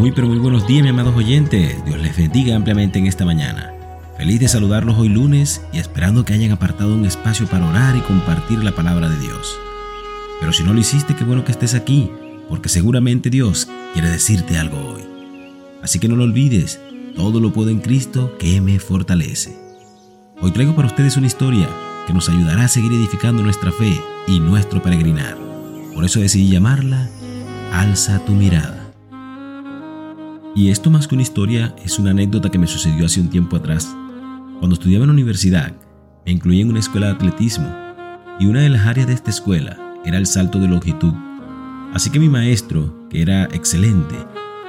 Muy pero muy buenos días, mis amados oyentes. Dios les bendiga ampliamente en esta mañana. Feliz de saludarlos hoy lunes y esperando que hayan apartado un espacio para orar y compartir la palabra de Dios. Pero si no lo hiciste, qué bueno que estés aquí, porque seguramente Dios quiere decirte algo hoy. Así que no lo olvides, todo lo puedo en Cristo que me fortalece. Hoy traigo para ustedes una historia que nos ayudará a seguir edificando nuestra fe y nuestro peregrinar. Por eso decidí llamarla Alza tu mirada. Y esto más que una historia es una anécdota que me sucedió hace un tiempo atrás. Cuando estudiaba en la universidad, me incluí en una escuela de atletismo y una de las áreas de esta escuela era el salto de longitud. Así que mi maestro, que era excelente,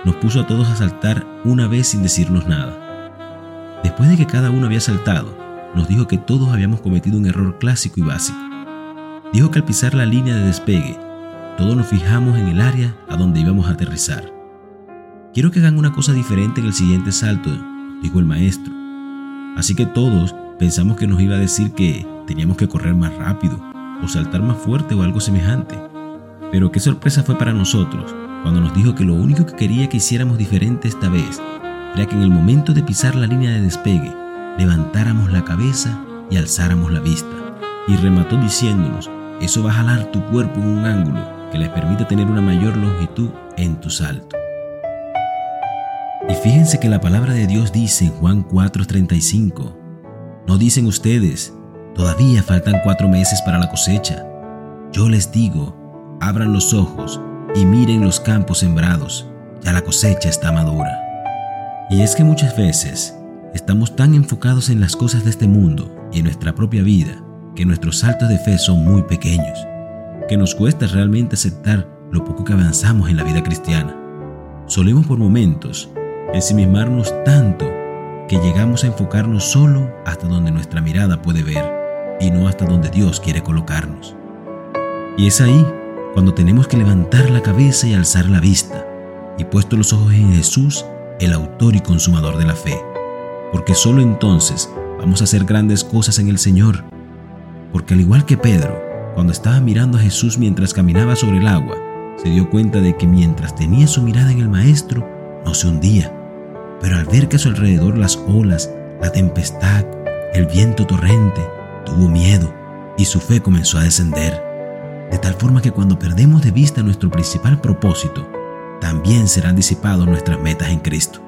nos puso a todos a saltar una vez sin decirnos nada. Después de que cada uno había saltado, nos dijo que todos habíamos cometido un error clásico y básico. Dijo que al pisar la línea de despegue, todos nos fijamos en el área a donde íbamos a aterrizar. Quiero que hagan una cosa diferente en el siguiente salto, dijo el maestro. Así que todos pensamos que nos iba a decir que teníamos que correr más rápido o saltar más fuerte o algo semejante. Pero qué sorpresa fue para nosotros cuando nos dijo que lo único que quería que hiciéramos diferente esta vez era que en el momento de pisar la línea de despegue levantáramos la cabeza y alzáramos la vista. Y remató diciéndonos, eso va a jalar tu cuerpo en un ángulo que les permita tener una mayor longitud en tu salto. Y fíjense que la palabra de Dios dice en Juan 4:35, no dicen ustedes, todavía faltan cuatro meses para la cosecha. Yo les digo, abran los ojos y miren los campos sembrados, ya la cosecha está madura. Y es que muchas veces estamos tan enfocados en las cosas de este mundo y en nuestra propia vida que nuestros saltos de fe son muy pequeños, que nos cuesta realmente aceptar lo poco que avanzamos en la vida cristiana. Solemos por momentos ensimismarnos tanto que llegamos a enfocarnos solo hasta donde nuestra mirada puede ver y no hasta donde Dios quiere colocarnos. Y es ahí cuando tenemos que levantar la cabeza y alzar la vista, y puesto los ojos en Jesús, el autor y consumador de la fe, porque solo entonces vamos a hacer grandes cosas en el Señor, porque al igual que Pedro, cuando estaba mirando a Jesús mientras caminaba sobre el agua, se dio cuenta de que mientras tenía su mirada en el Maestro, no se hundía, pero al ver que a su alrededor las olas, la tempestad, el viento torrente, tuvo miedo y su fe comenzó a descender de tal forma que cuando perdemos de vista nuestro principal propósito, también serán disipados nuestras metas en Cristo.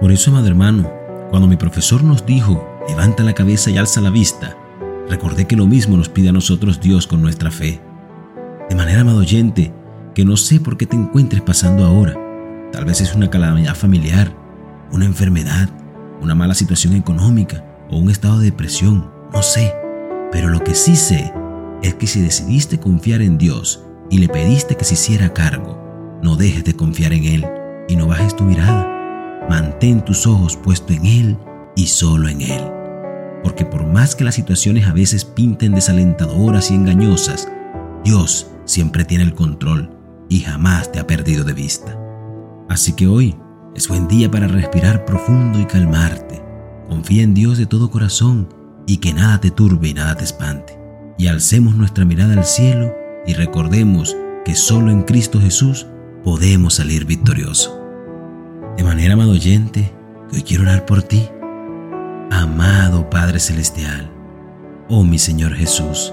Por eso, amado hermano, cuando mi profesor nos dijo, levanta la cabeza y alza la vista, recordé que lo mismo nos pide a nosotros Dios con nuestra fe. De manera, amado oyente, que no sé por qué te encuentres pasando ahora. Tal vez es una calamidad familiar, una enfermedad, una mala situación económica o un estado de depresión, no sé. Pero lo que sí sé es que si decidiste confiar en Dios y le pediste que se hiciera cargo, no dejes de confiar en Él y no bajes tu mirada. Mantén tus ojos puestos en Él y solo en Él. Porque por más que las situaciones a veces pinten desalentadoras y engañosas, Dios siempre tiene el control y jamás te ha perdido de vista. Así que hoy es buen día para respirar profundo y calmarte. Confía en Dios de todo corazón y que nada te turbe y nada te espante y alcemos nuestra mirada al cielo y recordemos que solo en Cristo Jesús podemos salir victoriosos. De manera, amado oyente, hoy quiero orar por ti. Amado Padre Celestial, oh mi Señor Jesús,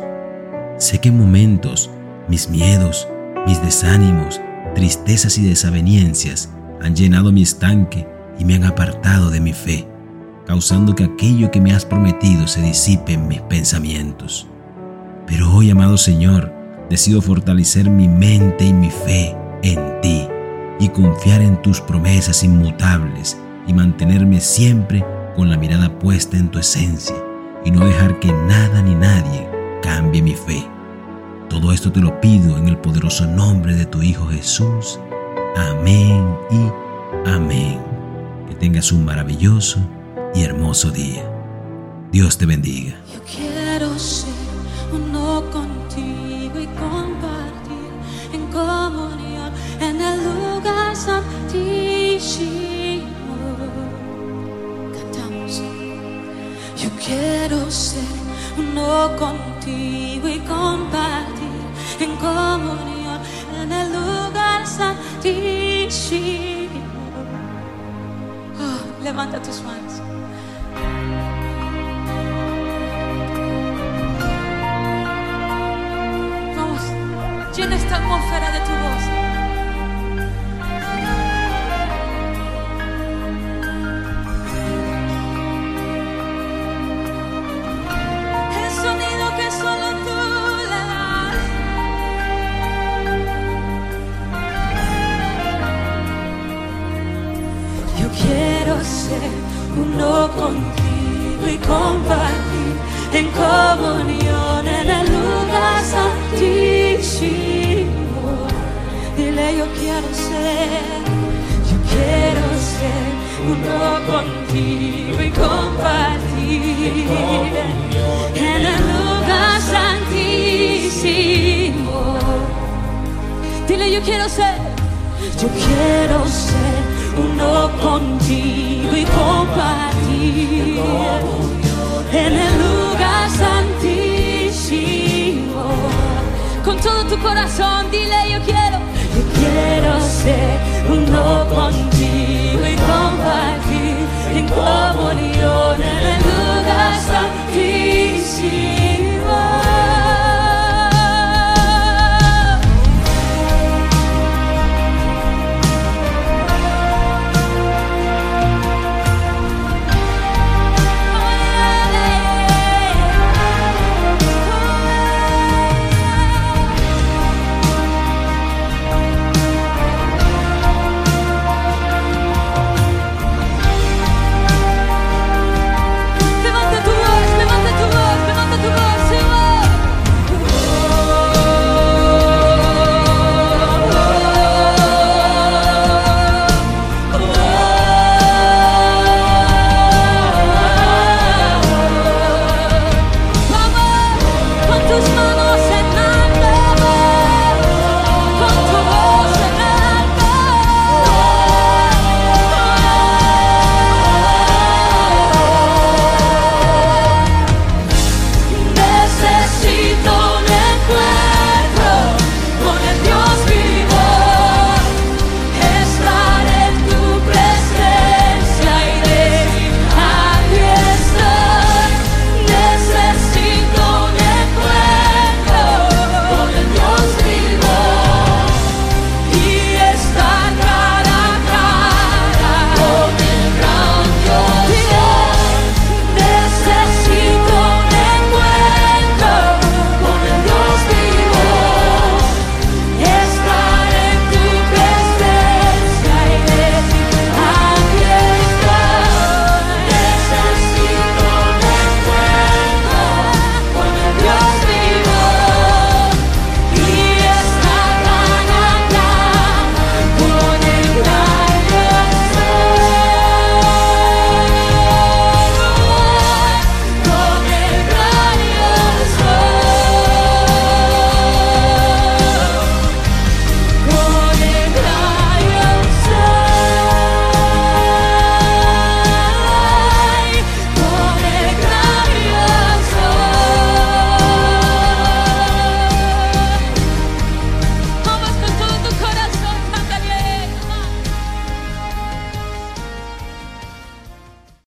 sé que en momentos mis miedos, mis desánimos, tristezas y desavenencias han llenado mi estanque y me han apartado de mi fe, causando que aquello que me has prometido se disipe en mis pensamientos. Pero hoy, amado Señor, decido fortalecer mi mente y mi fe en ti y confiar en tus promesas inmutables y mantenerme siempre con la mirada puesta en tu esencia y no dejar que nada ni nadie cambie mi fe. Todo esto te lo pido en el poderoso nombre de tu Hijo Jesús. Amén y amén. Que tengas un maravilloso y hermoso día. Dios te bendiga. Yo quiero ser uno contigo y compartir en comunión en el lugar santísimo. Cantamos. Yo quiero ser uno contigo y compartir en comunión en el lugar santísimo. Oh, levanta tus manos. Vamos, llena esta atmósfera de tu voz. Uno contigo y compartir en comunión en el lugar santísimo. Dile yo quiero ser, yo quiero ser uno contigo y compartir en el lugar santísimo. Dile yo quiero ser, yo quiero ser uno contigo y en el lugar santísimo. Con todo tu corazón, dile yo quiero, yo quiero ser uno contigo